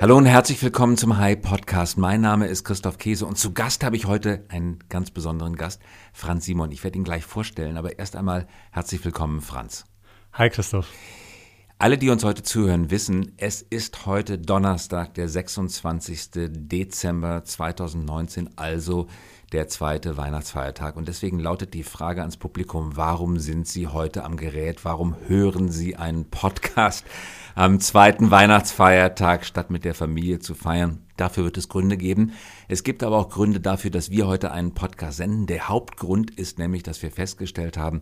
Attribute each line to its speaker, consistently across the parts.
Speaker 1: Hallo und herzlich willkommen zum Hi Podcast. Mein Name ist Christoph Käse und zu Gast habe ich heute einen ganz besonderen Gast, Franz Simon. Ich werde ihn gleich vorstellen, aber erst einmal herzlich willkommen, Franz.
Speaker 2: Hi Christoph.
Speaker 1: Alle, die uns heute zuhören, wissen, es ist heute Donnerstag, der 26. Dezember 2019, also der zweite Weihnachtsfeiertag. Und deswegen lautet die Frage ans Publikum, warum sind Sie heute am Gerät? Warum hören Sie einen Podcast am zweiten Weihnachtsfeiertag, statt mit der Familie zu feiern? Dafür wird es Gründe geben. Es gibt aber auch Gründe dafür, dass wir heute einen Podcast senden. Der Hauptgrund ist nämlich, dass wir festgestellt haben,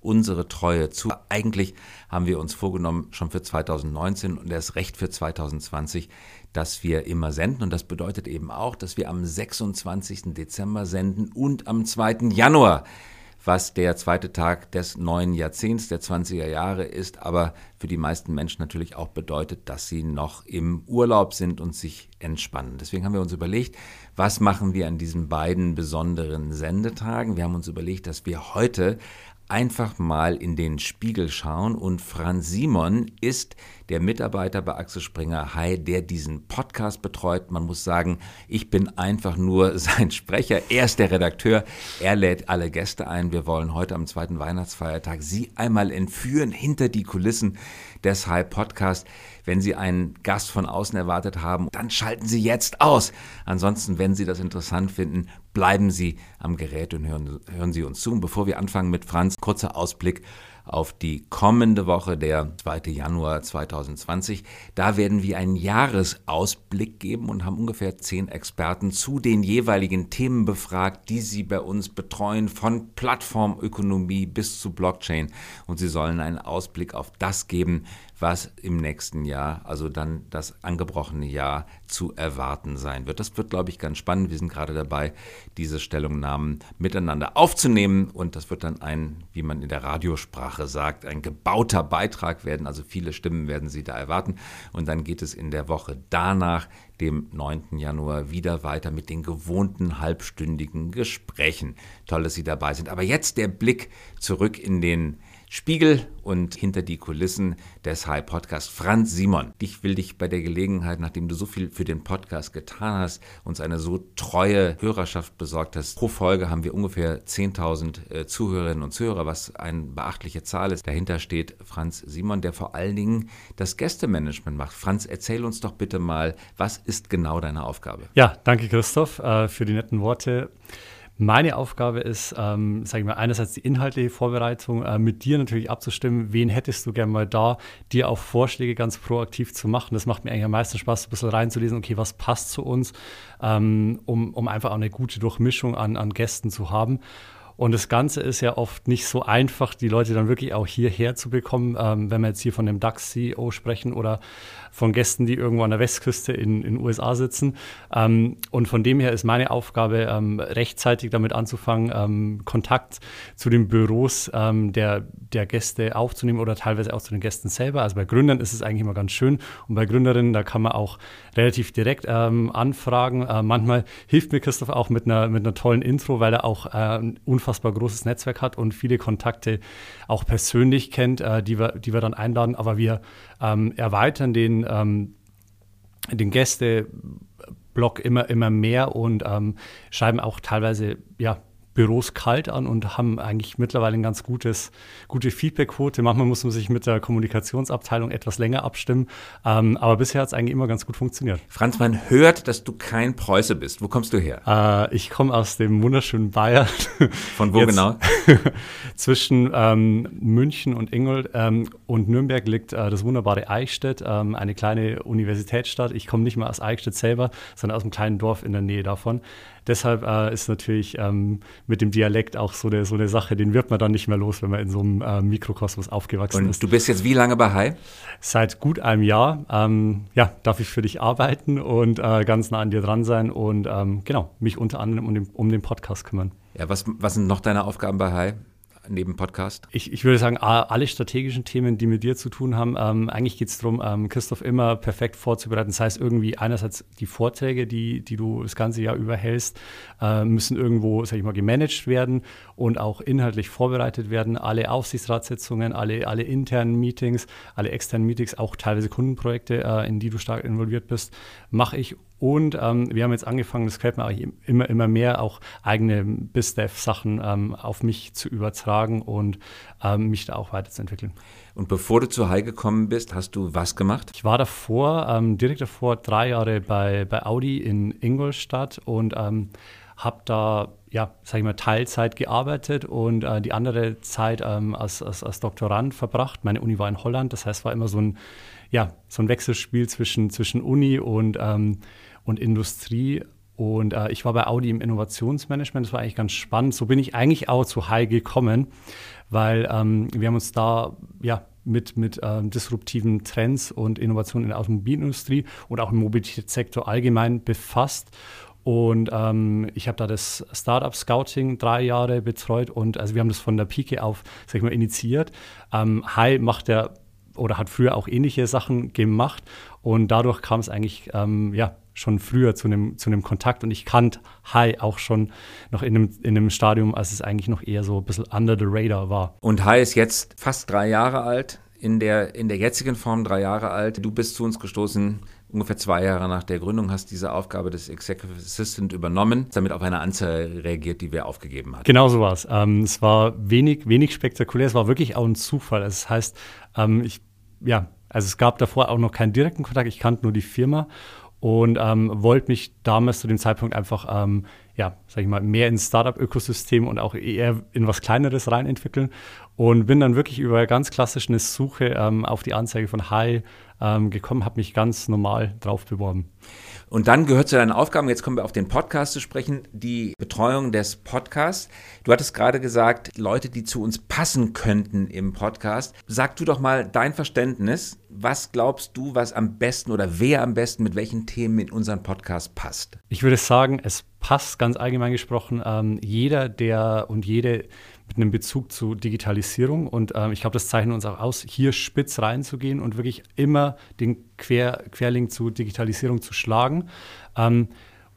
Speaker 1: unsere Treue zu. Eigentlich haben wir uns vorgenommen, schon für 2019 und erst recht für 2020, dass wir immer senden. Und das bedeutet eben auch, dass wir am 26. Dezember senden und am 2. Januar was der zweite Tag des neuen Jahrzehnts, der 20er Jahre ist, aber für die meisten Menschen natürlich auch bedeutet, dass sie noch im Urlaub sind und sich entspannen. Deswegen haben wir uns überlegt, was machen wir an diesen beiden besonderen Sendetagen? Wir haben uns überlegt, dass wir heute einfach mal in den Spiegel schauen und Franz Simon ist der Mitarbeiter bei Axel Springer Hi, der diesen Podcast betreut. Man muss sagen, ich bin einfach nur sein Sprecher. Er ist der Redakteur. Er lädt alle Gäste ein. Wir wollen heute am zweiten Weihnachtsfeiertag Sie einmal entführen hinter die Kulissen des Hi Podcast. Wenn Sie einen Gast von außen erwartet haben, dann schalten Sie jetzt aus. Ansonsten, wenn Sie das interessant finden, bleiben Sie am Gerät und hören, hören Sie uns zu. Und bevor wir anfangen mit Franz, kurzer Ausblick auf die kommende Woche, der 2. Januar 2020. Da werden wir einen Jahresausblick geben und haben ungefähr zehn Experten zu den jeweiligen Themen befragt, die sie bei uns betreuen, von Plattformökonomie bis zu Blockchain. Und sie sollen einen Ausblick auf das geben, was im nächsten Jahr, also dann das angebrochene Jahr, zu erwarten sein wird. Das wird, glaube ich, ganz spannend. Wir sind gerade dabei, diese Stellungnahmen miteinander aufzunehmen und das wird dann ein, wie man in der Radiosprache sagt, ein gebauter Beitrag werden. Also viele Stimmen werden Sie da erwarten und dann geht es in der Woche danach, dem 9. Januar, wieder weiter mit den gewohnten halbstündigen Gesprächen. Toll, dass Sie dabei sind. Aber jetzt der Blick zurück in den Spiegel und hinter die Kulissen des High Podcast. Franz Simon, ich will dich bei der Gelegenheit, nachdem du so viel für den Podcast getan hast, uns eine so treue Hörerschaft besorgt hast. Pro Folge haben wir ungefähr 10.000 äh, Zuhörerinnen und Zuhörer, was eine beachtliche Zahl ist. Dahinter steht Franz Simon, der vor allen Dingen das Gästemanagement macht. Franz, erzähl uns doch bitte mal, was ist genau deine Aufgabe?
Speaker 2: Ja, danke Christoph äh, für die netten Worte. Meine Aufgabe ist, ähm, sage ich mal, einerseits die inhaltliche Vorbereitung, äh, mit dir natürlich abzustimmen, wen hättest du gerne mal da, dir auch Vorschläge ganz proaktiv zu machen. Das macht mir eigentlich am meisten Spaß, ein bisschen reinzulesen, okay, was passt zu uns, ähm, um, um einfach auch eine gute Durchmischung an, an Gästen zu haben. Und das Ganze ist ja oft nicht so einfach, die Leute dann wirklich auch hierher zu bekommen, ähm, wenn wir jetzt hier von dem DAX-CEO sprechen oder von Gästen, die irgendwo an der Westküste in den USA sitzen. Ähm, und von dem her ist meine Aufgabe, ähm, rechtzeitig damit anzufangen, ähm, Kontakt zu den Büros ähm, der, der Gäste aufzunehmen oder teilweise auch zu den Gästen selber. Also bei Gründern ist es eigentlich immer ganz schön und bei Gründerinnen, da kann man auch relativ direkt ähm, anfragen. Äh, manchmal hilft mir Christoph auch mit einer, mit einer tollen Intro, weil er auch äh, ein unfassbar großes Netzwerk hat und viele Kontakte auch persönlich kennt, äh, die, wir, die wir dann einladen. Aber wir ähm, erweitern den, ähm, den Gästeblock immer, immer mehr und ähm, schreiben auch teilweise ja, Büros kalt an und haben eigentlich mittlerweile ein ganz gutes, gute Feedbackquote. Manchmal muss man sich mit der Kommunikationsabteilung etwas länger abstimmen, ähm, aber bisher hat es eigentlich immer ganz gut funktioniert.
Speaker 1: Franz, man hört, dass du kein Preuße bist. Wo kommst du her?
Speaker 2: Äh, ich komme aus dem wunderschönen Bayern.
Speaker 1: Von wo Jetzt, genau?
Speaker 2: zwischen ähm, München und Ingolstadt ähm, und Nürnberg liegt äh, das wunderbare Eichstätt, ähm, eine kleine Universitätsstadt. Ich komme nicht mal aus Eichstätt selber, sondern aus einem kleinen Dorf in der Nähe davon. Deshalb äh, ist natürlich ähm, mit dem Dialekt auch so eine, so eine Sache, den wird man dann nicht mehr los, wenn man in so einem äh, Mikrokosmos aufgewachsen
Speaker 1: Und
Speaker 2: ist.
Speaker 1: Du bist jetzt wie lange bei Hai?
Speaker 2: Seit gut einem Jahr. Ähm, ja, darf ich für dich arbeiten und äh, ganz nah an dir dran sein und ähm, genau, mich unter anderem um den, um den Podcast kümmern.
Speaker 1: Ja, was, was sind noch deine Aufgaben bei Hai? Neben Podcast?
Speaker 2: Ich, ich würde sagen, alle strategischen Themen, die mit dir zu tun haben, ähm, eigentlich geht es darum, ähm, Christoph immer perfekt vorzubereiten. Das heißt, irgendwie einerseits die Vorträge, die, die du das ganze Jahr über hältst, äh, müssen irgendwo, sag ich mal, gemanagt werden und auch inhaltlich vorbereitet werden. Alle Aufsichtsratssitzungen, alle, alle internen Meetings, alle externen Meetings, auch teilweise Kundenprojekte, äh, in die du stark involviert bist, mache ich und ähm, wir haben jetzt angefangen, das gefällt mir immer, immer mehr, auch eigene BizDev-Sachen ähm, auf mich zu übertragen und ähm, mich da auch weiterzuentwickeln.
Speaker 1: Und bevor du zu High gekommen bist, hast du was gemacht?
Speaker 2: Ich war davor, ähm, direkt davor, drei Jahre bei, bei Audi in Ingolstadt und ähm, habe da, ja, sag ich mal, Teilzeit gearbeitet und äh, die andere Zeit ähm, als, als, als Doktorand verbracht. Meine Uni war in Holland, das heißt, war immer so ein, ja, so ein Wechselspiel zwischen, zwischen Uni und ähm, und Industrie. Und äh, ich war bei Audi im Innovationsmanagement. Das war eigentlich ganz spannend. So bin ich eigentlich auch zu High gekommen, weil ähm, wir haben uns da ja mit, mit ähm, disruptiven Trends und Innovationen in der Automobilindustrie und auch im Mobilitätssektor allgemein befasst. Und ähm, ich habe da das Startup Scouting drei Jahre betreut und also wir haben das von der Pike auf, sag ich mal, initiiert. Ähm, Hi macht der oder hat früher auch ähnliche Sachen gemacht und dadurch kam es eigentlich ähm, ja schon früher zu einem, zu einem Kontakt und ich kannte Hai auch schon noch in einem, in einem Stadium, als es eigentlich noch eher so ein bisschen under the radar war.
Speaker 1: Und Hai ist jetzt fast drei Jahre alt, in der, in der jetzigen Form drei Jahre alt. Du bist zu uns gestoßen, ungefähr zwei Jahre nach der Gründung, hast diese Aufgabe des Executive Assistant übernommen, damit auf eine Anzahl reagiert, die wir aufgegeben hatten.
Speaker 2: Genau so war es. Ähm, es war wenig, wenig spektakulär, es war wirklich auch ein Zufall. Das heißt, ähm, ich, ja, also es gab davor auch noch keinen direkten Kontakt, ich kannte nur die Firma und ähm, wollte mich damals zu dem Zeitpunkt einfach, ähm, ja, sag ich mal, mehr ins Startup-Ökosystem und auch eher in was Kleineres rein entwickeln und bin dann wirklich über ganz klassisch eine Suche ähm, auf die Anzeige von Hi ähm, gekommen, habe mich ganz normal drauf beworben.
Speaker 1: Und dann gehört zu deinen Aufgaben, jetzt kommen wir auf den Podcast zu sprechen, die Betreuung des Podcasts. Du hattest gerade gesagt, Leute, die zu uns passen könnten im Podcast. Sag du doch mal dein Verständnis. Was glaubst du, was am besten oder wer am besten mit welchen Themen in unseren Podcast passt?
Speaker 2: Ich würde sagen, es passt ganz allgemein gesprochen. Ähm, jeder, der und jede mit einem Bezug zu Digitalisierung. Und ähm, ich glaube, das zeichnet uns auch aus, hier spitz reinzugehen und wirklich immer den Quer, Querlink zu Digitalisierung zu schlagen. Ähm,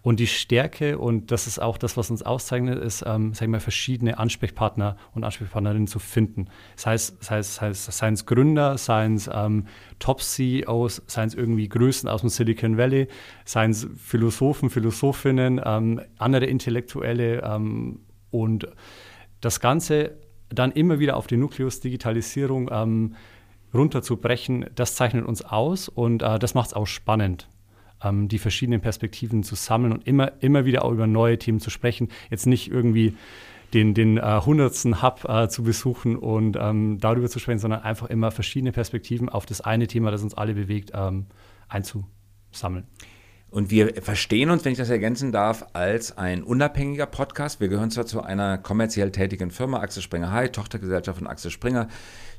Speaker 2: und die Stärke, und das ist auch das, was uns auszeichnet, ist, ähm, sag ich mal, verschiedene Ansprechpartner und Ansprechpartnerinnen zu finden. Das heißt, das heißt, das heißt seien es Gründer, seien es ähm, Top-CEOs, seien es irgendwie Größen aus dem Silicon Valley, seien es Philosophen, Philosophinnen, ähm, andere Intellektuelle ähm, und das Ganze dann immer wieder auf den Nukleus Digitalisierung ähm, runterzubrechen, das zeichnet uns aus und äh, das macht es auch spannend, ähm, die verschiedenen Perspektiven zu sammeln und immer, immer wieder auch über neue Themen zu sprechen. Jetzt nicht irgendwie den, den äh, hundertsten Hub äh, zu besuchen und ähm, darüber zu sprechen, sondern einfach immer verschiedene Perspektiven auf das eine Thema, das uns alle bewegt, ähm, einzusammeln.
Speaker 1: Und wir verstehen uns, wenn ich das ergänzen darf, als ein unabhängiger Podcast. Wir gehören zwar zu einer kommerziell tätigen Firma, Axel Springer High, Tochtergesellschaft von Axel Springer.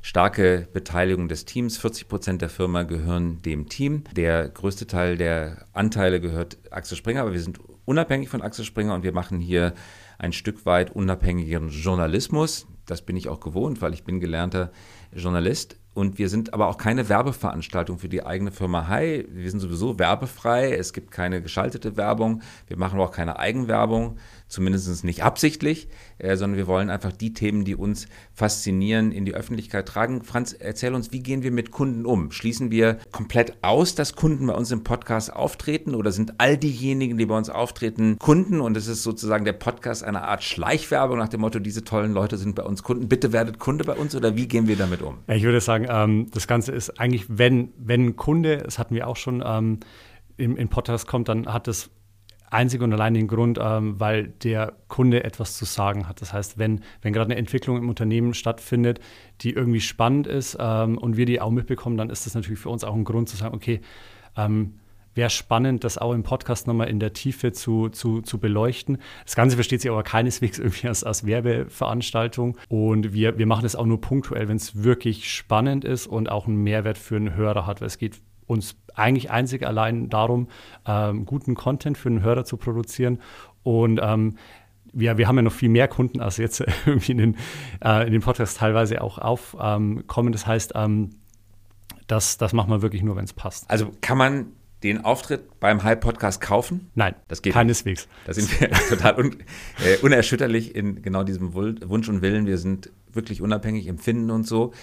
Speaker 1: Starke Beteiligung des Teams. 40 Prozent der Firma gehören dem Team. Der größte Teil der Anteile gehört Axel Springer, aber wir sind unabhängig von Axel Springer und wir machen hier ein Stück weit unabhängigen Journalismus. Das bin ich auch gewohnt, weil ich bin gelernter Journalist. Und wir sind aber auch keine Werbeveranstaltung für die eigene Firma Hi. Wir sind sowieso werbefrei. Es gibt keine geschaltete Werbung. Wir machen auch keine Eigenwerbung zumindest nicht absichtlich, äh, sondern wir wollen einfach die Themen, die uns faszinieren, in die Öffentlichkeit tragen. Franz, erzähl uns, wie gehen wir mit Kunden um? Schließen wir komplett aus, dass Kunden bei uns im Podcast auftreten oder sind all diejenigen, die bei uns auftreten, Kunden und es ist sozusagen der Podcast eine Art Schleichwerbung nach dem Motto, diese tollen Leute sind bei uns Kunden, bitte werdet Kunde bei uns oder wie gehen wir damit um?
Speaker 2: Ich würde sagen, ähm, das Ganze ist eigentlich, wenn, wenn ein Kunde, das hatten wir auch schon, ähm, im, im Podcast kommt, dann hat es einzig und allein den Grund, ähm, weil der Kunde etwas zu sagen hat. Das heißt, wenn, wenn gerade eine Entwicklung im Unternehmen stattfindet, die irgendwie spannend ist ähm, und wir die auch mitbekommen, dann ist das natürlich für uns auch ein Grund zu sagen, okay, ähm, wäre spannend, das auch im Podcast nochmal in der Tiefe zu, zu, zu beleuchten. Das Ganze versteht sich aber keineswegs irgendwie als, als Werbeveranstaltung und wir, wir machen es auch nur punktuell, wenn es wirklich spannend ist und auch einen Mehrwert für einen Hörer hat, weil es geht uns eigentlich einzig allein darum, ähm, guten Content für den Hörer zu produzieren. Und ähm, wir, wir haben ja noch viel mehr Kunden, als jetzt irgendwie in den, äh, in den Podcast teilweise auch aufkommen. Ähm, das heißt, ähm, das, das macht man wirklich nur, wenn es passt.
Speaker 1: Also kann man den Auftritt beim Hype Podcast kaufen?
Speaker 2: Nein, das geht keineswegs.
Speaker 1: Nicht. Da sind wir total un, äh, unerschütterlich in genau diesem Wunsch und Willen. Wir sind wirklich unabhängig, empfinden und so.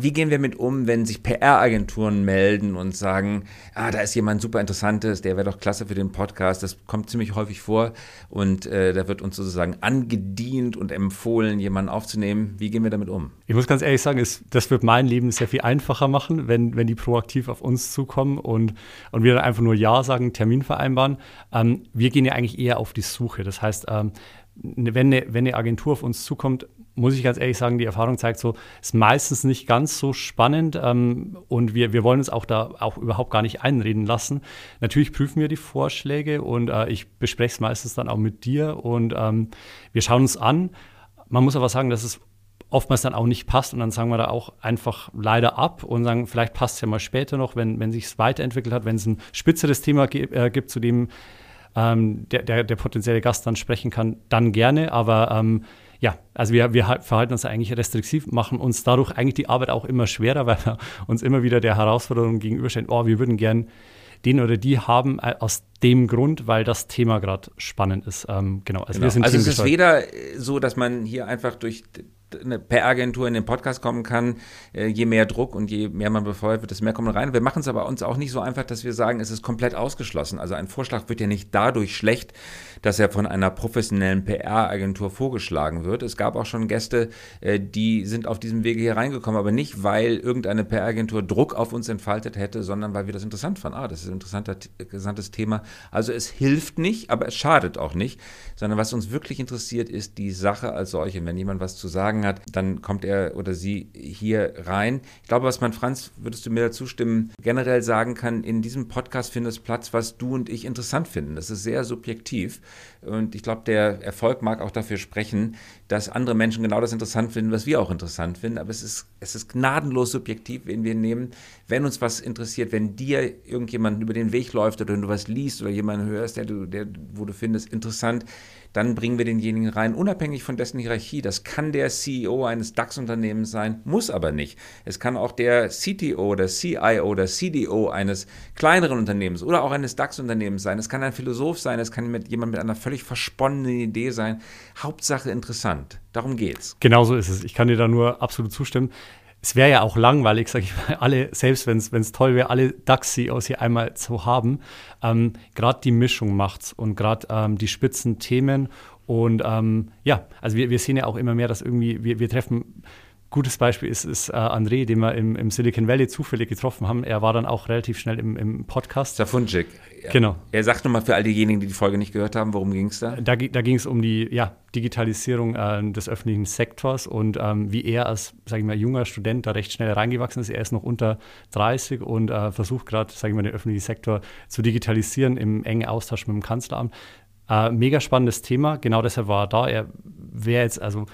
Speaker 1: Wie gehen wir mit um, wenn sich PR-Agenturen melden und sagen, ah, da ist jemand super interessantes, der wäre doch klasse für den Podcast. Das kommt ziemlich häufig vor und äh, da wird uns sozusagen angedient und empfohlen, jemanden aufzunehmen. Wie gehen wir damit um?
Speaker 2: Ich muss ganz ehrlich sagen, es, das wird mein Leben sehr viel einfacher machen, wenn, wenn die proaktiv auf uns zukommen und, und wir dann einfach nur Ja sagen, Termin vereinbaren. Ähm, wir gehen ja eigentlich eher auf die Suche. Das heißt, ähm, wenn eine, wenn eine Agentur auf uns zukommt, muss ich ganz ehrlich sagen, die Erfahrung zeigt so, ist meistens nicht ganz so spannend ähm, und wir, wir wollen uns auch da auch überhaupt gar nicht einreden lassen. Natürlich prüfen wir die Vorschläge und äh, ich bespreche es meistens dann auch mit dir und ähm, wir schauen uns an. Man muss aber sagen, dass es oftmals dann auch nicht passt und dann sagen wir da auch einfach leider ab und sagen, vielleicht passt es ja mal später noch, wenn, wenn sich es weiterentwickelt hat, wenn es ein spitzeres Thema äh, gibt, zu dem ähm, der, der, der potenzielle Gast dann sprechen kann, dann gerne, aber ähm, ja, also wir, wir verhalten uns eigentlich restriktiv, machen uns dadurch eigentlich die Arbeit auch immer schwerer, weil wir uns immer wieder der Herausforderung gegenüberstellen, oh, wir würden gern den oder die haben äh, aus dem Grund, weil das Thema gerade spannend ist. Ähm, genau,
Speaker 1: also, genau. also es ist weder so, dass man hier einfach durch eine PR-Agentur in den Podcast kommen kann, äh, je mehr Druck und je mehr man befeuert wird, desto mehr kommen rein. Wir machen es aber uns auch nicht so einfach, dass wir sagen, es ist komplett ausgeschlossen. Also ein Vorschlag wird ja nicht dadurch schlecht, dass er von einer professionellen PR-Agentur vorgeschlagen wird. Es gab auch schon Gäste, äh, die sind auf diesem Wege hier reingekommen, aber nicht, weil irgendeine PR-Agentur Druck auf uns entfaltet hätte, sondern weil wir das interessant fanden. Ah, das ist ein interessantes Thema. Also es hilft nicht, aber es schadet auch nicht, sondern was uns wirklich interessiert, ist die Sache als solche. Wenn jemand was zu sagen hat, dann kommt er oder sie hier rein. Ich glaube, was man, Franz, würdest du mir dazu stimmen, generell sagen kann, in diesem Podcast findet es Platz, was du und ich interessant finden. Das ist sehr subjektiv. Und ich glaube, der Erfolg mag auch dafür sprechen, dass andere Menschen genau das interessant finden, was wir auch interessant finden. Aber es ist, es ist gnadenlos subjektiv, wen wir nehmen. Wenn uns was interessiert, wenn dir irgendjemand über den Weg läuft oder wenn du was liest oder jemanden hörst, der du, der, wo du findest, interessant, dann bringen wir denjenigen rein, unabhängig von dessen Hierarchie. Das kann der CEO eines DAX-Unternehmens sein, muss aber nicht. Es kann auch der CTO oder CIO oder CDO eines kleineren Unternehmens oder auch eines DAX-Unternehmens sein. Es kann ein Philosoph sein, es kann mit jemand mit einer völlig versponnenen Idee sein. Hauptsache interessant. Darum geht's.
Speaker 2: Genau so ist es. Ich kann dir da nur absolut zustimmen es wäre ja auch langweilig, sage ich mal, alle, selbst wenn es toll wäre, alle DAX-CEOs hier einmal zu haben. Ähm, gerade die Mischung macht's und gerade ähm, die spitzen Themen. Und ähm, ja, also wir, wir sehen ja auch immer mehr, dass irgendwie, wir, wir treffen Gutes Beispiel ist, ist äh, André, den wir im, im, Silicon Valley zufällig getroffen haben. Er war dann auch relativ schnell im, im Podcast.
Speaker 1: Safunjik.
Speaker 2: Ja. Genau.
Speaker 1: Er sagt nochmal für all diejenigen, die die Folge nicht gehört haben, worum ging es da?
Speaker 2: Da, da ging es um die ja, Digitalisierung äh, des öffentlichen Sektors und ähm, wie er als, sage ich mal, junger Student da recht schnell reingewachsen ist. Er ist noch unter 30 und äh, versucht gerade, sage ich mal, den öffentlichen Sektor zu digitalisieren im engen Austausch mit dem Kanzleramt. Äh, mega spannendes Thema. Genau deshalb war er da. Er wäre jetzt, also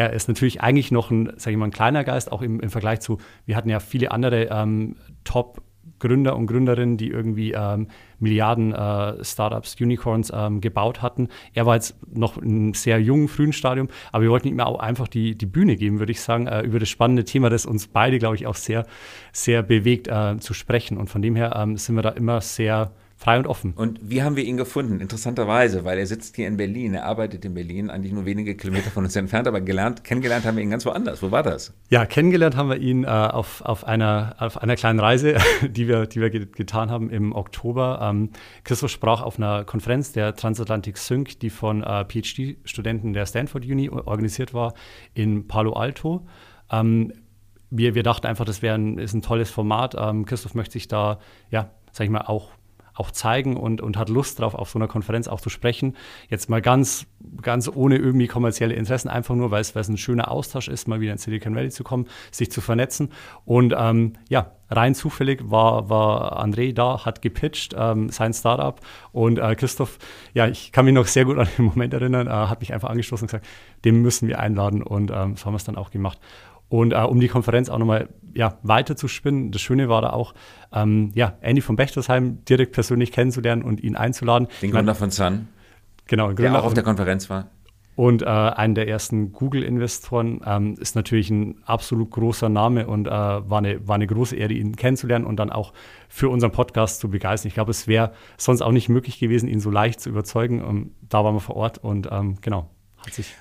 Speaker 2: er ist natürlich eigentlich noch ein, sage ich mal, ein kleiner Geist, auch im, im Vergleich zu, wir hatten ja viele andere ähm, Top- Gründer und Gründerinnen, die irgendwie ähm, Milliarden äh, Startups, Unicorns ähm, gebaut hatten. Er war jetzt noch in einem sehr jungen, frühen Stadium, aber wir wollten ihm auch einfach die, die Bühne geben, würde ich sagen, äh, über das spannende Thema, das uns beide, glaube ich, auch sehr, sehr bewegt, äh, zu sprechen. Und von dem her ähm, sind wir da immer sehr frei und offen.
Speaker 1: Und wie haben wir ihn gefunden? Interessanterweise, weil er sitzt hier in Berlin, er arbeitet in Berlin, eigentlich nur wenige Kilometer von uns entfernt, aber gelernt, kennengelernt haben wir ihn ganz woanders. Wo war das?
Speaker 2: Ja, kennengelernt haben wir ihn äh, auf, auf, einer, auf einer kleinen Reise, die wir, die wir getan haben im Oktober. Ähm, Christoph sprach auf einer Konferenz der Transatlantic Sync, die von äh, PhD-Studenten der Stanford Uni organisiert war, in Palo Alto. Ähm, wir, wir dachten einfach, das wäre ein, ist ein tolles Format. Ähm, Christoph möchte sich da, ja, sag ich mal, auch auch zeigen und, und hat Lust darauf, auf so einer Konferenz auch zu sprechen. Jetzt mal ganz, ganz ohne irgendwie kommerzielle Interessen, einfach nur, weil es, weil es ein schöner Austausch ist, mal wieder in Silicon Valley zu kommen, sich zu vernetzen. Und ähm, ja, rein zufällig war, war André da, hat gepitcht, ähm, sein Startup. Und äh, Christoph, ja, ich kann mich noch sehr gut an den Moment erinnern, äh, hat mich einfach angestoßen und gesagt, den müssen wir einladen. Und ähm, so haben wir es dann auch gemacht. Und äh, um die Konferenz auch nochmal ja, weiter zu spinnen, das Schöne war da auch, ähm, ja, Andy von Bechtersheim direkt persönlich kennenzulernen und ihn einzuladen.
Speaker 1: Den Gründer von Sun.
Speaker 2: Genau,
Speaker 1: der auch auf der Konferenz war.
Speaker 2: und äh, einen der ersten Google-Investoren. Ähm, ist natürlich ein absolut großer Name und äh, war, eine, war eine große Ehre, ihn kennenzulernen und dann auch für unseren Podcast zu begeistern. Ich glaube, es wäre sonst auch nicht möglich gewesen, ihn so leicht zu überzeugen. Und da waren wir vor Ort und ähm, genau.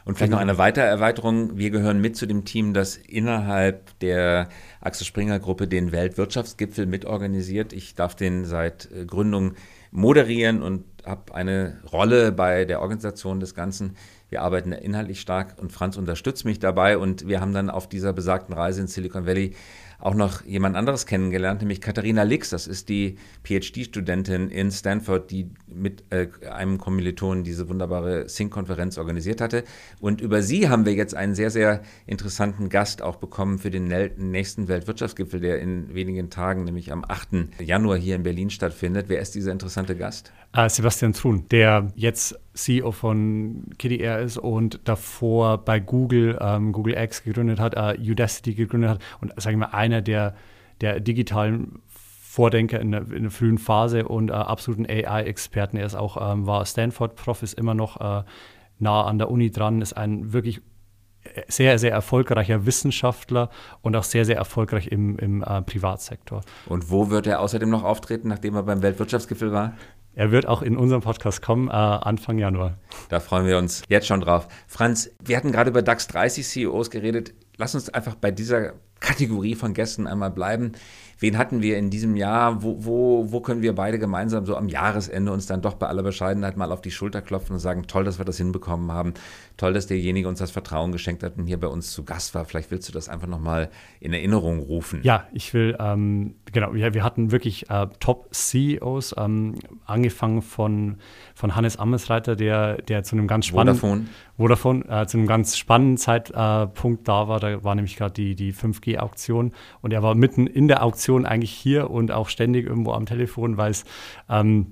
Speaker 1: Und vielleicht noch eine weitere Erweiterung. Wir gehören mit zu dem Team, das innerhalb der Axel Springer Gruppe den Weltwirtschaftsgipfel mitorganisiert. Ich darf den seit äh, Gründung moderieren und habe eine Rolle bei der Organisation des Ganzen. Wir arbeiten inhaltlich stark und Franz unterstützt mich dabei und wir haben dann auf dieser besagten Reise in Silicon Valley auch noch jemand anderes kennengelernt, nämlich Katharina Lix. Das ist die PhD-Studentin in Stanford, die mit äh, einem Kommilitonen diese wunderbare Sync-Konferenz organisiert hatte. Und über sie haben wir jetzt einen sehr, sehr interessanten Gast auch bekommen für den nächsten Weltwirtschaftsgipfel, der in wenigen Tagen, nämlich am 8. Januar hier in Berlin stattfindet. Wer ist dieser interessante Gast?
Speaker 2: Äh, Sebastian Thrun, der jetzt CEO von KDR ist und davor bei Google, ähm, Google X gegründet hat, äh, Udacity gegründet hat und, sage ich mal, einer der, der digitalen Vordenker in der, in der frühen Phase und äh, absoluten AI-Experten. Er ist auch, ähm, war Stanford-Prof, ist immer noch äh, nah an der Uni dran, ist ein wirklich sehr, sehr erfolgreicher Wissenschaftler und auch sehr, sehr erfolgreich im, im äh, Privatsektor.
Speaker 1: Und wo wird er außerdem noch auftreten, nachdem er beim Weltwirtschaftsgipfel war?
Speaker 2: Er wird auch in unserem Podcast kommen, äh, Anfang Januar.
Speaker 1: Da freuen wir uns jetzt schon drauf. Franz, wir hatten gerade über DAX 30 CEOs geredet. Lass uns einfach bei dieser Kategorie von Gästen einmal bleiben. Wen hatten wir in diesem Jahr? Wo, wo, wo können wir beide gemeinsam so am Jahresende uns dann doch bei aller Bescheidenheit mal auf die Schulter klopfen und sagen, toll, dass wir das hinbekommen haben. Toll, dass derjenige uns das Vertrauen geschenkt hat und hier bei uns zu Gast war. Vielleicht willst du das einfach nochmal in Erinnerung rufen.
Speaker 2: Ja, ich will, ähm, genau, ja, wir hatten wirklich äh, Top-CEOs, ähm, angefangen von, von Hannes Amesreiter, der, der zu einem ganz spannenden
Speaker 1: Vodafone,
Speaker 2: Vodafone äh, zu einem ganz spannenden Zeitpunkt äh, da war. Da war nämlich gerade die, die 5G-Auktion und er war mitten in der Auktion eigentlich hier und auch ständig irgendwo am Telefon, weil es ähm,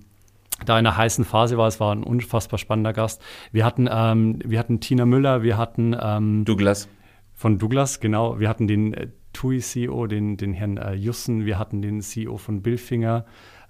Speaker 2: da in einer heißen Phase war. Es war ein unfassbar spannender Gast. Wir hatten, ähm, wir hatten Tina Müller, wir hatten
Speaker 1: ähm, Douglas.
Speaker 2: Von Douglas, genau. Wir hatten den äh, TUI-CEO, den, den Herrn äh, Jussen, wir hatten den CEO von Billfinger.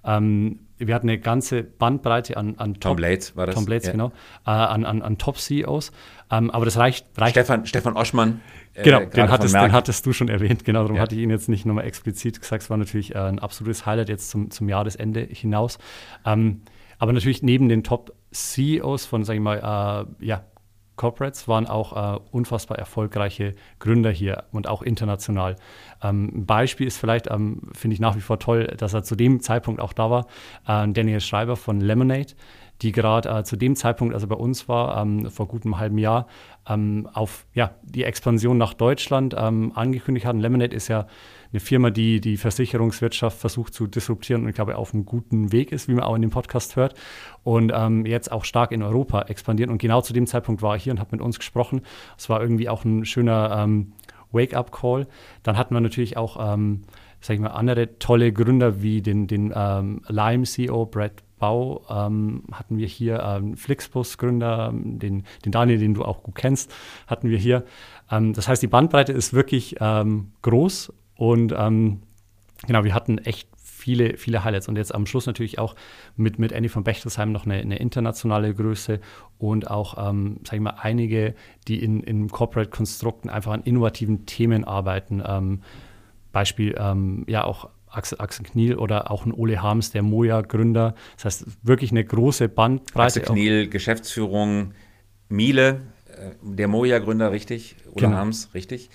Speaker 2: Ähm, wir hatten eine ganze Bandbreite an, an
Speaker 1: Top, Tom Blades war das.
Speaker 2: Tom Blades, ja. genau. Äh, an, an, an Top-CEOs. Ähm, aber das reicht, reicht.
Speaker 1: Stefan, Stefan Oschmann.
Speaker 2: Äh, genau, den hattest, den hattest, du schon erwähnt. Genau, darum ja. hatte ich ihn jetzt nicht nochmal explizit gesagt. Es war natürlich äh, ein absolutes Highlight jetzt zum, zum Jahresende hinaus. Ähm, aber natürlich neben den Top-CEOs von, sag ich mal, äh, ja, Corporates waren auch äh, unfassbar erfolgreiche Gründer hier und auch international. Ähm, ein Beispiel ist vielleicht, ähm, finde ich nach wie vor toll, dass er zu dem Zeitpunkt auch da war, äh, Daniel Schreiber von Lemonade, die gerade äh, zu dem Zeitpunkt, als er bei uns war, ähm, vor gut einem halben Jahr, ähm, auf ja, die Expansion nach Deutschland ähm, angekündigt hatten. Lemonade ist ja eine Firma, die die Versicherungswirtschaft versucht zu disruptieren und ich glaube auf einem guten Weg ist, wie man auch in dem Podcast hört. Und ähm, jetzt auch stark in Europa expandieren. Und genau zu dem Zeitpunkt war ich hier und habe mit uns gesprochen. Es war irgendwie auch ein schöner ähm, Wake-up-Call. Dann hatten wir natürlich auch, ähm, sag ich mal, andere tolle Gründer wie den, den ähm, Lime-CEO Brad Bau ähm, hatten wir hier ähm, Flixbus-Gründer, den, den Daniel, den du auch gut kennst, hatten wir hier. Ähm, das heißt, die Bandbreite ist wirklich ähm, groß und ähm, genau, wir hatten echt viele, viele Highlights. Und jetzt am Schluss natürlich auch mit, mit Andy von Bechtelsheim noch eine, eine internationale Größe und auch, ähm, sage ich mal, einige, die in, in Corporate-Konstrukten einfach an innovativen Themen arbeiten. Ähm, Beispiel, ähm, ja, auch Axel, Axel Kniel oder auch ein Ole Harms, der Moja-Gründer. Das heißt, wirklich eine große Bandbreite.
Speaker 1: Axel Kniel, Geschäftsführung Miele, äh, der Moja-Gründer, richtig? Ole genau. Harms, richtig?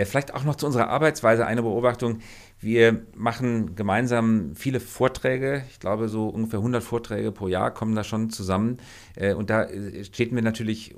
Speaker 1: Äh, vielleicht auch noch zu unserer Arbeitsweise eine Beobachtung. Wir machen gemeinsam viele Vorträge. Ich glaube, so ungefähr 100 Vorträge pro Jahr kommen da schon zusammen. Äh, und da äh, steht mir natürlich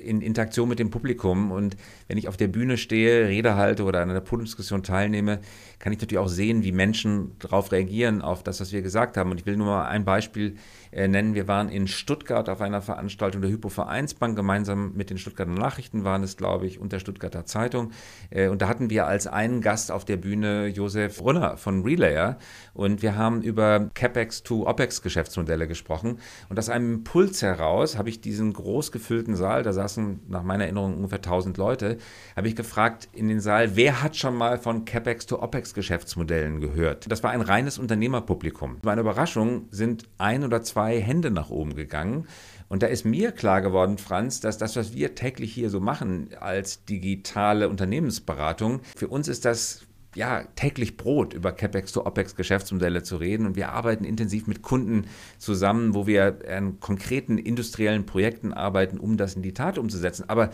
Speaker 1: in Interaktion mit dem Publikum. Und wenn ich auf der Bühne stehe, Rede halte oder an einer Podiumsdiskussion teilnehme, kann ich natürlich auch sehen, wie Menschen darauf reagieren, auf das, was wir gesagt haben. Und ich will nur mal ein Beispiel nennen. Wir waren in Stuttgart auf einer Veranstaltung der Hypo-Vereinsbank. Gemeinsam mit den Stuttgarter Nachrichten waren es, glaube ich, und der Stuttgarter Zeitung. Und da hatten wir als einen Gast auf der Bühne Josef Josef Brunner von Relayer und wir haben über CapEx to OpEx Geschäftsmodelle gesprochen. Und aus einem Impuls heraus habe ich diesen groß gefüllten Saal, da saßen nach meiner Erinnerung ungefähr 1000 Leute, habe ich gefragt in den Saal, wer hat schon mal von CapEx to OpEx Geschäftsmodellen gehört? Das war ein reines Unternehmerpublikum. Meine Überraschung sind ein oder zwei Hände nach oben gegangen. Und da ist mir klar geworden, Franz, dass das, was wir täglich hier so machen als digitale Unternehmensberatung, für uns ist das ja, täglich Brot, über CapEx to OpEx Geschäftsmodelle zu reden. Und wir arbeiten intensiv mit Kunden zusammen, wo wir an konkreten industriellen Projekten arbeiten, um das in die Tat umzusetzen. Aber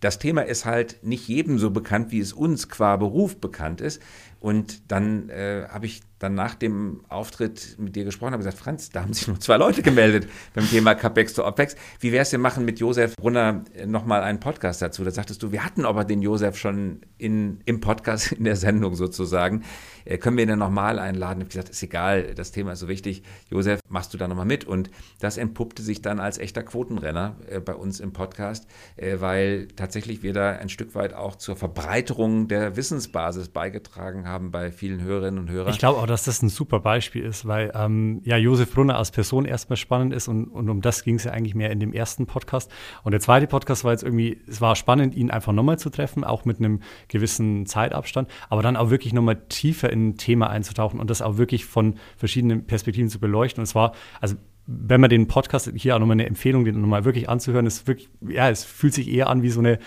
Speaker 1: das Thema ist halt nicht jedem so bekannt, wie es uns qua Beruf bekannt ist. Und dann äh, habe ich dann nach dem Auftritt mit dir gesprochen, habe gesagt, Franz, da haben sich nur zwei Leute gemeldet beim Thema CapEx to OpEx. Wie wäre es denn machen mit Josef Brunner äh, nochmal einen Podcast dazu? Da sagtest du, wir hatten aber den Josef schon in, im Podcast, in der Sendung sozusagen. Äh, können wir ihn dann nochmal einladen? Ich habe gesagt, ist egal, das Thema ist so wichtig. Josef, machst du da nochmal mit? Und das entpuppte sich dann als echter Quotenrenner äh, bei uns im Podcast, äh, weil tatsächlich wir da ein Stück weit auch zur Verbreiterung der Wissensbasis beigetragen haben bei vielen Hörerinnen und Hörern.
Speaker 2: Ich glaube auch, dass das ein super Beispiel ist, weil ähm, ja Josef Brunner als Person erstmal spannend ist und, und um das ging es ja eigentlich mehr in dem ersten Podcast. Und der zweite Podcast war jetzt irgendwie, es war spannend, ihn einfach nochmal zu treffen, auch mit einem gewissen Zeitabstand, aber dann auch wirklich nochmal tiefer in ein Thema einzutauchen und das auch wirklich von verschiedenen Perspektiven zu beleuchten. Und zwar, also wenn man den Podcast hier auch nochmal eine Empfehlung, den nochmal wirklich anzuhören, ist wirklich, ja, es fühlt sich eher an wie so eine,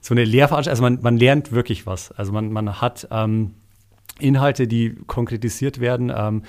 Speaker 2: so eine Lehrveranstaltung. Also man, man lernt wirklich was. Also man, man hat ähm, Inhalte, die konkretisiert werden. Ähm,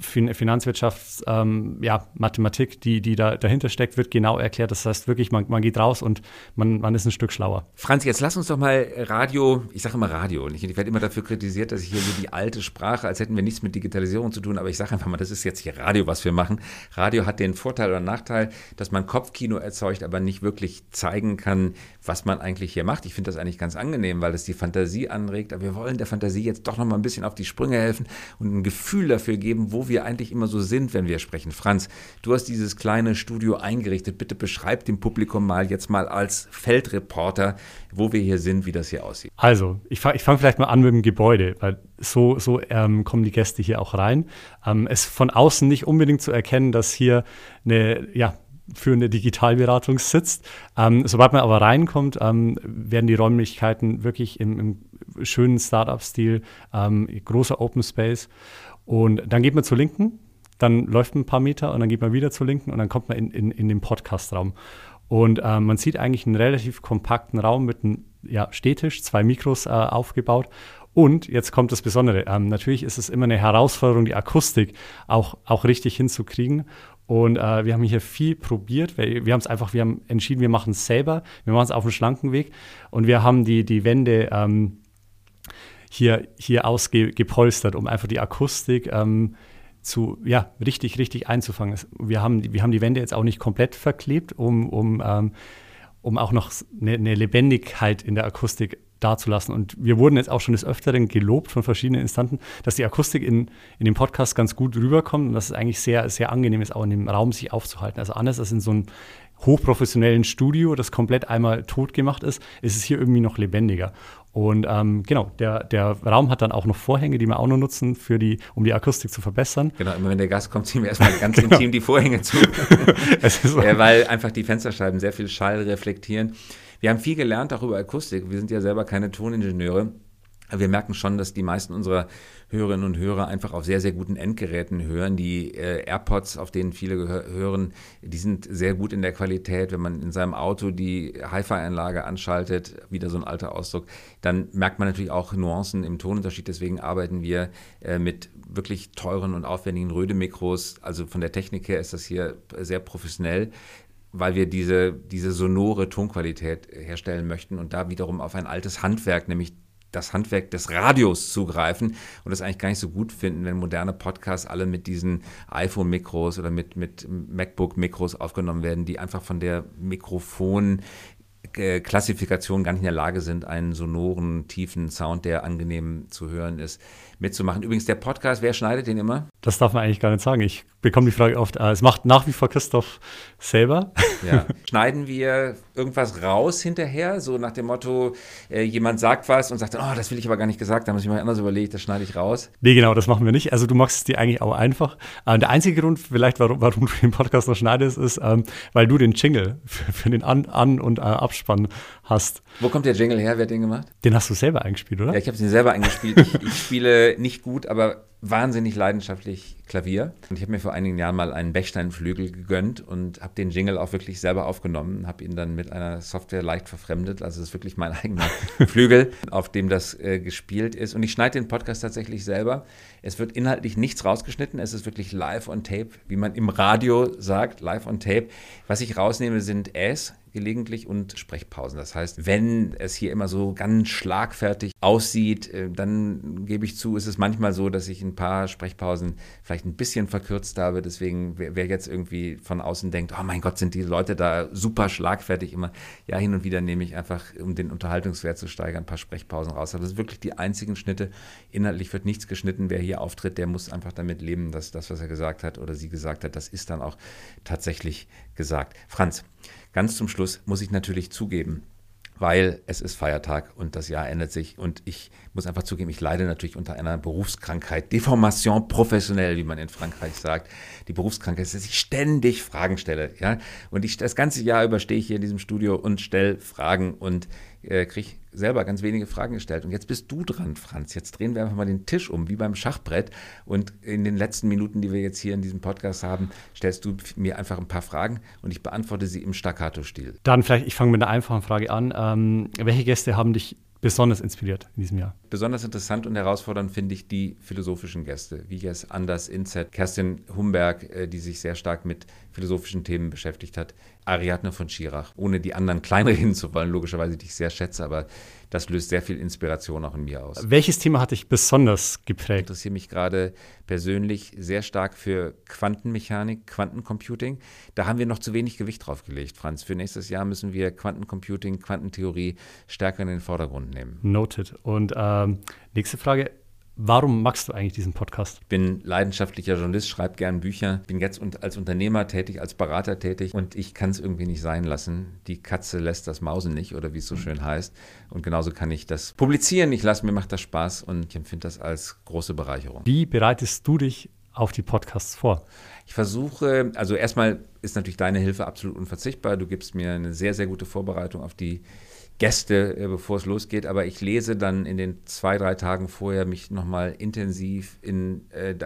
Speaker 2: Finanzwirtschaft, ähm, ja, Mathematik, die, die da dahinter steckt, wird genau erklärt. Das heißt wirklich, man, man geht raus und man, man ist ein Stück schlauer.
Speaker 1: Franz, jetzt lass uns doch mal Radio, ich sage immer Radio, und ich, ich werde immer dafür kritisiert, dass ich hier so die alte Sprache, als hätten wir nichts mit Digitalisierung zu tun, aber ich sage einfach mal, das ist jetzt hier Radio, was wir machen. Radio hat den Vorteil oder Nachteil, dass man Kopfkino erzeugt, aber nicht wirklich zeigen kann, was man eigentlich hier macht. Ich finde das eigentlich ganz angenehm, weil es die Fantasie anregt, aber wir wollen der Fantasie jetzt doch noch mal ein bisschen auf die Sprünge helfen und ein Gefühl dafür geben, wo wir eigentlich immer so sind, wenn wir sprechen. Franz, du hast dieses kleine Studio eingerichtet. Bitte beschreib dem Publikum mal jetzt mal als Feldreporter, wo wir hier sind, wie das hier aussieht.
Speaker 2: Also, ich fange fang vielleicht mal an mit dem Gebäude, weil so, so ähm, kommen die Gäste hier auch rein. Ähm, es von außen nicht unbedingt zu erkennen, dass hier eine, ja, für eine Digitalberatung sitzt. Ähm, sobald man aber reinkommt, ähm, werden die Räumlichkeiten wirklich im, im schönen Startup-Stil, ähm, großer Open Space. Und dann geht man zur Linken, dann läuft man ein paar Meter und dann geht man wieder zur Linken und dann kommt man in, in, in den Podcast-Raum. Und äh, man sieht eigentlich einen relativ kompakten Raum mit einem ja, Stehtisch, zwei Mikros äh, aufgebaut. Und jetzt kommt das Besondere. Ähm, natürlich ist es immer eine Herausforderung, die Akustik auch, auch richtig hinzukriegen. Und äh, wir haben hier viel probiert. Wir, wir haben es einfach, wir haben entschieden, wir machen es selber. Wir machen es auf einem schlanken Weg. Und wir haben die, die Wände ähm, hier, hier ausgepolstert, um einfach die Akustik ähm, zu, ja, richtig, richtig einzufangen. Wir haben, wir haben die Wände jetzt auch nicht komplett verklebt, um, um, ähm, um auch noch eine, eine Lebendigkeit in der Akustik dazulassen. Und wir wurden jetzt auch schon des Öfteren gelobt von verschiedenen Instanten, dass die Akustik in, in dem Podcast ganz gut rüberkommt und dass es eigentlich sehr, sehr angenehm ist, auch in dem Raum sich aufzuhalten. Also anders als in so einem hochprofessionellen Studio, das komplett einmal tot gemacht ist, ist es hier irgendwie noch lebendiger. Und ähm, genau, der, der Raum hat dann auch noch Vorhänge, die wir auch noch nutzen, für die, um die Akustik zu verbessern.
Speaker 1: Genau, immer wenn der Gast kommt, ziehen wir erstmal ganz genau. intim die Vorhänge zu. so. ja, weil einfach die Fensterscheiben sehr viel Schall reflektieren. Wir haben viel gelernt auch über Akustik. Wir sind ja selber keine Toningenieure. Wir merken schon, dass die meisten unserer Hörerinnen und Hörer einfach auf sehr, sehr guten Endgeräten hören. Die äh, AirPods, auf denen viele hören, die sind sehr gut in der Qualität. Wenn man in seinem Auto die Hi-Fi-Anlage anschaltet, wieder so ein alter Ausdruck, dann merkt man natürlich auch Nuancen im Tonunterschied. Deswegen arbeiten wir äh, mit wirklich teuren und aufwendigen Röde-Mikros. Also von der Technik her ist das hier sehr professionell weil wir diese, diese sonore Tonqualität herstellen möchten und da wiederum auf ein altes Handwerk, nämlich das Handwerk des Radios zugreifen und das eigentlich gar nicht so gut finden, wenn moderne Podcasts alle mit diesen iPhone-Mikros oder mit, mit MacBook-Mikros aufgenommen werden, die einfach von der Mikrofon Klassifikation gar nicht in der Lage sind, einen sonoren, tiefen Sound, der angenehm zu hören ist, mitzumachen. Übrigens, der Podcast, wer schneidet den immer?
Speaker 2: Das darf man eigentlich gar nicht sagen. Ich bekomme die Frage oft, äh, es macht nach wie vor Christoph selber.
Speaker 1: Ja. Schneiden wir irgendwas raus hinterher, so nach dem Motto, äh, jemand sagt was und sagt dann, oh, das will ich aber gar nicht gesagt, da muss ich mal anders überlegen, das schneide ich raus.
Speaker 2: Nee, genau, das machen wir nicht. Also du machst es dir eigentlich auch einfach. Äh, der einzige Grund vielleicht, warum, warum du den Podcast noch schneidest, ist, ähm, weil du den Jingle für, für den An-, An und äh, Abspann hast.
Speaker 1: Wo kommt der Jingle her? Wer hat den gemacht?
Speaker 2: Den hast du selber eingespielt, oder?
Speaker 1: Ja, ich habe den selber eingespielt. ich, ich spiele nicht gut, aber wahnsinnig leidenschaftlich Klavier. Und ich habe mir vor einigen Jahren mal einen Bechsteinflügel gegönnt und habe den Jingle auch wirklich selber aufgenommen, habe ihn dann mit einer Software leicht verfremdet. Also es ist wirklich mein eigener Flügel, auf dem das äh, gespielt ist. Und ich schneide den Podcast tatsächlich selber. Es wird inhaltlich nichts rausgeschnitten. Es ist wirklich live on tape, wie man im Radio sagt, live on tape. Was ich rausnehme, sind Äs, gelegentlich und Sprechpausen. Das heißt, wenn es hier immer so ganz schlagfertig aussieht, äh, dann gebe ich zu, ist es manchmal so, dass ich ein paar Sprechpausen vielleicht ein bisschen verkürzt habe. Deswegen, wer jetzt irgendwie von außen denkt, oh mein Gott, sind die Leute da super schlagfertig immer. Ja, hin und wieder nehme ich einfach, um den Unterhaltungswert zu steigern, ein paar Sprechpausen raus. Aber das sind wirklich die einzigen Schnitte. Inhaltlich wird nichts geschnitten. Wer hier auftritt, der muss einfach damit leben, dass das, was er gesagt hat oder sie gesagt hat, das ist dann auch tatsächlich gesagt. Franz, Ganz zum Schluss muss ich natürlich zugeben, weil es ist Feiertag und das Jahr ändert sich und ich muss einfach zugeben, ich leide natürlich unter einer Berufskrankheit, Deformation professionell, wie man in Frankreich sagt. Die Berufskrankheit ist, dass ich ständig Fragen stelle, ja, und ich das ganze Jahr über stehe ich hier in diesem Studio und stelle Fragen und äh, kriege selber ganz wenige Fragen gestellt. Und jetzt bist du dran, Franz. Jetzt drehen wir einfach mal den Tisch um, wie beim Schachbrett. Und in den letzten Minuten, die wir jetzt hier in diesem Podcast haben, stellst du mir einfach ein paar Fragen und ich beantworte sie im Staccato-Stil.
Speaker 2: Dann vielleicht, ich fange mit einer einfachen Frage an. Ähm, welche Gäste haben dich besonders inspiriert in diesem Jahr?
Speaker 1: Besonders interessant und herausfordernd finde ich die philosophischen Gäste, wie jetzt Anders Inzet, Kerstin Humberg, äh, die sich sehr stark mit philosophischen Themen beschäftigt hat, Ariadne von Schirach, ohne die anderen kleinreden zu wollen, logischerweise, die ich sehr schätze, aber das löst sehr viel Inspiration auch in mir aus.
Speaker 2: Welches Thema hat dich besonders geprägt? Ich
Speaker 1: interessiere mich gerade persönlich sehr stark für Quantenmechanik, Quantencomputing. Da haben wir noch zu wenig Gewicht drauf gelegt, Franz. Für nächstes Jahr müssen wir Quantencomputing, Quantentheorie stärker in den Vordergrund nehmen.
Speaker 2: Noted. Und ähm, nächste Frage. Warum magst du eigentlich diesen Podcast?
Speaker 1: Ich bin leidenschaftlicher Journalist, schreibe gern Bücher, bin jetzt als Unternehmer tätig, als Berater tätig und ich kann es irgendwie nicht sein lassen. Die Katze lässt das Mausen nicht oder wie es so schön heißt. Und genauso kann ich das publizieren. Ich lasse mir macht das Spaß und ich empfinde das als große Bereicherung.
Speaker 2: Wie bereitest du dich auf die Podcasts vor?
Speaker 1: Ich versuche, also erstmal ist natürlich deine Hilfe absolut unverzichtbar. Du gibst mir eine sehr, sehr gute Vorbereitung auf die Gäste, äh, bevor es losgeht, aber ich lese dann in den zwei, drei Tagen vorher mich nochmal intensiv in, äh,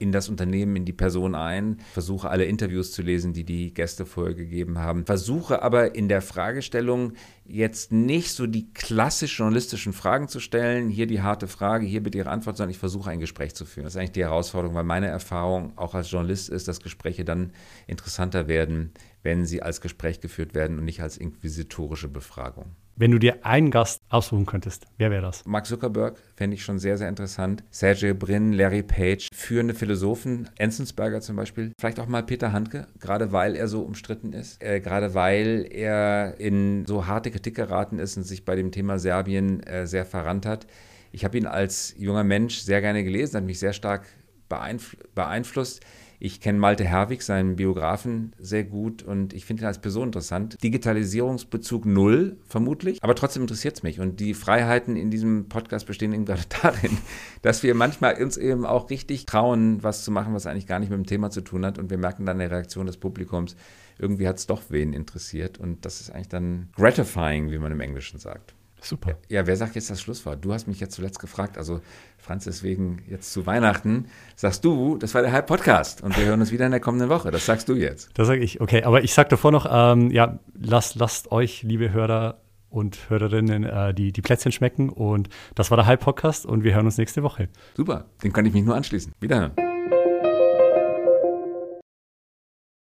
Speaker 1: in das Unternehmen, in die Person ein, versuche alle Interviews zu lesen, die die Gäste vorher gegeben haben, versuche aber in der Fragestellung jetzt nicht so die klassisch journalistischen Fragen zu stellen, hier die harte Frage, hier bitte Ihre Antwort, sondern ich versuche ein Gespräch zu führen. Das ist eigentlich die Herausforderung, weil meine Erfahrung auch als Journalist ist, dass Gespräche dann interessanter werden, wenn sie als Gespräch geführt werden und nicht als inquisitorische Befragung.
Speaker 2: Wenn du dir einen Gast aussuchen könntest, wer wäre das?
Speaker 1: Mark Zuckerberg fände ich schon sehr, sehr interessant. Sergey Brin, Larry Page, führende Philosophen, Enzensberger zum Beispiel. Vielleicht auch mal Peter Handke, gerade weil er so umstritten ist. Äh, gerade weil er in so harte Kritik geraten ist und sich bei dem Thema Serbien äh, sehr verrannt hat. Ich habe ihn als junger Mensch sehr gerne gelesen, hat mich sehr stark beeinfl beeinflusst. Ich kenne Malte Herwig, seinen Biografen, sehr gut und ich finde ihn als Person interessant. Digitalisierungsbezug null, vermutlich, aber trotzdem interessiert es mich. Und die Freiheiten in diesem Podcast bestehen eben gerade darin, dass wir manchmal uns eben auch richtig trauen, was zu machen, was eigentlich gar nicht mit dem Thema zu tun hat. Und wir merken dann eine Reaktion des Publikums, irgendwie hat es doch wen interessiert. Und das ist eigentlich dann gratifying, wie man im Englischen sagt.
Speaker 2: Super.
Speaker 1: Ja, wer sagt jetzt das Schlusswort? Du hast mich jetzt zuletzt gefragt. Also, Franz, deswegen jetzt zu Weihnachten sagst du, das war der Halb-Podcast und wir hören uns wieder in der kommenden Woche. Das sagst du jetzt.
Speaker 2: Das sage ich. Okay, aber ich sage davor noch, ähm, ja, lasst, lasst euch, liebe Hörer und Hörerinnen, äh, die, die Plätzchen schmecken. Und das war der Halb-Podcast und wir hören uns nächste Woche.
Speaker 1: Super, den kann ich mich nur anschließen. Wiederhören.